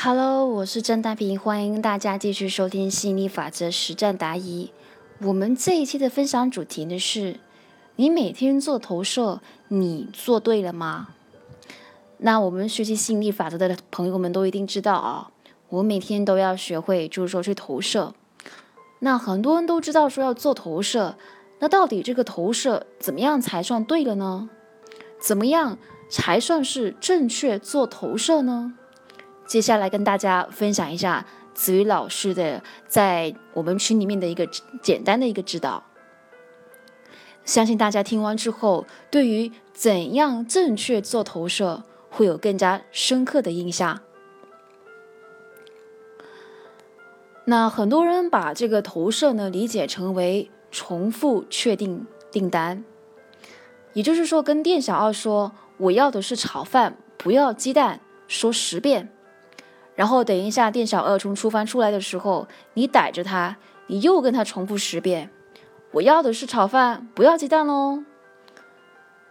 Hello，我是郑大平，欢迎大家继续收听吸引力法则实战答疑。我们这一期的分享主题呢是：你每天做投射，你做对了吗？那我们学习吸引力法则的朋友们都一定知道啊，我每天都要学会，就是说去投射。那很多人都知道说要做投射，那到底这个投射怎么样才算对了呢？怎么样才算是正确做投射呢？接下来跟大家分享一下子瑜老师的在我们群里面的一个简单的一个指导，相信大家听完之后，对于怎样正确做投射会有更加深刻的印象。那很多人把这个投射呢理解成为重复确定订单，也就是说，跟店小二说我要的是炒饭，不要鸡蛋，说十遍。然后等一下，店小二从厨房出来的时候，你逮着他，你又跟他重复十遍：“我要的是炒饭，不要鸡蛋喽。”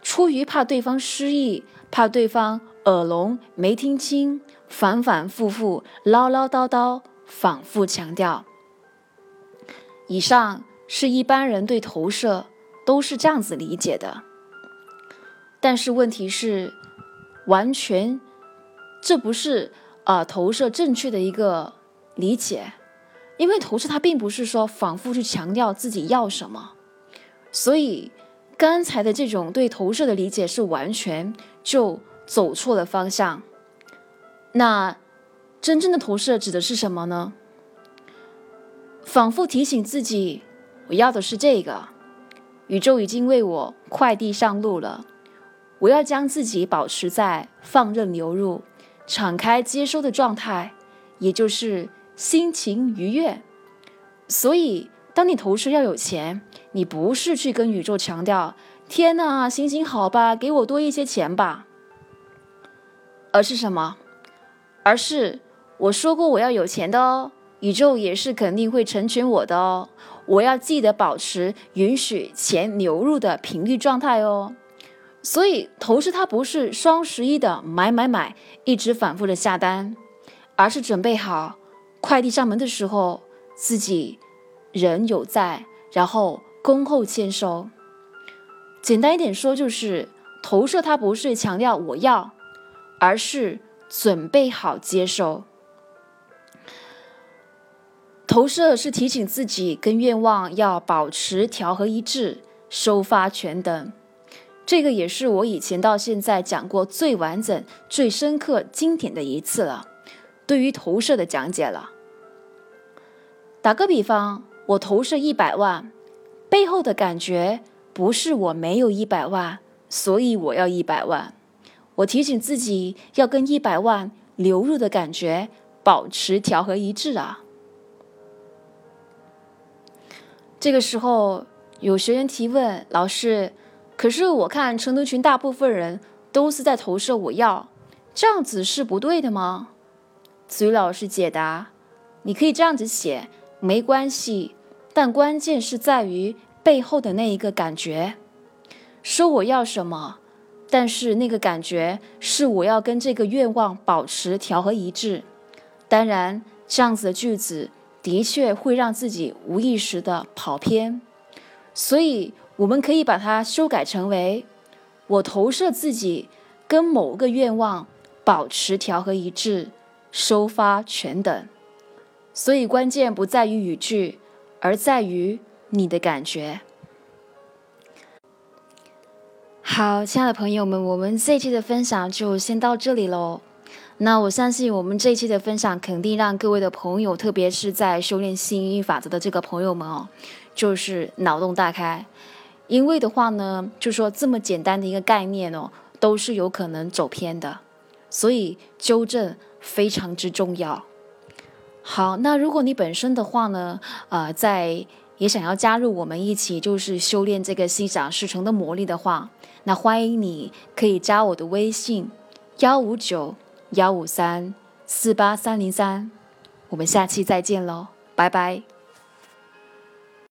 出于怕对方失忆，怕对方耳聋没听清，反反复复唠唠叨叨，反复强调。以上是一般人对投射都是这样子理解的，但是问题是，完全这不是。啊，投射正确的一个理解，因为投射它并不是说反复去强调自己要什么，所以刚才的这种对投射的理解是完全就走错了方向。那真正的投射指的是什么呢？反复提醒自己，我要的是这个，宇宙已经为我快递上路了，我要将自己保持在放任流入。敞开接收的状态，也就是心情愉悦。所以，当你投射要有钱，你不是去跟宇宙强调“天哪，行行好吧，给我多一些钱吧”，而是什么？而是我说过我要有钱的哦，宇宙也是肯定会成全我的哦。我要记得保持允许钱流入的频率状态哦。所以投射它不是双十一的买买买，一直反复的下单，而是准备好快递上门的时候，自己人有在，然后恭候签收。简单一点说，就是投射它不是强调我要，而是准备好接收。投射是提醒自己跟愿望要保持调和一致，收发全等。这个也是我以前到现在讲过最完整、最深刻、经典的一次了，对于投射的讲解了。打个比方，我投射一百万，背后的感觉不是我没有一百万，所以我要一百万。我提醒自己要跟一百万流入的感觉保持调和一致啊。这个时候有学员提问，老师。可是我看成都群大部分人都是在投射我要，这样子是不对的吗？子瑜老师解答：你可以这样子写，没关系，但关键是在于背后的那一个感觉。说我要什么，但是那个感觉是我要跟这个愿望保持调和一致。当然，这样子的句子的确会让自己无意识的跑偏，所以。我们可以把它修改成为：我投射自己跟某个愿望保持调和一致，收发全等。所以关键不在于语句，而在于你的感觉。好，亲爱的朋友们，我们这一期的分享就先到这里喽。那我相信我们这一期的分享肯定让各位的朋友，特别是在修炼吸引力法则的这个朋友们哦，就是脑洞大开。因为的话呢，就说这么简单的一个概念哦，都是有可能走偏的，所以纠正非常之重要。好，那如果你本身的话呢，呃，在也想要加入我们一起就是修炼这个心想事成的魔力的话，那欢迎你可以加我的微信幺五九幺五三四八三零三，我们下期再见喽，拜拜。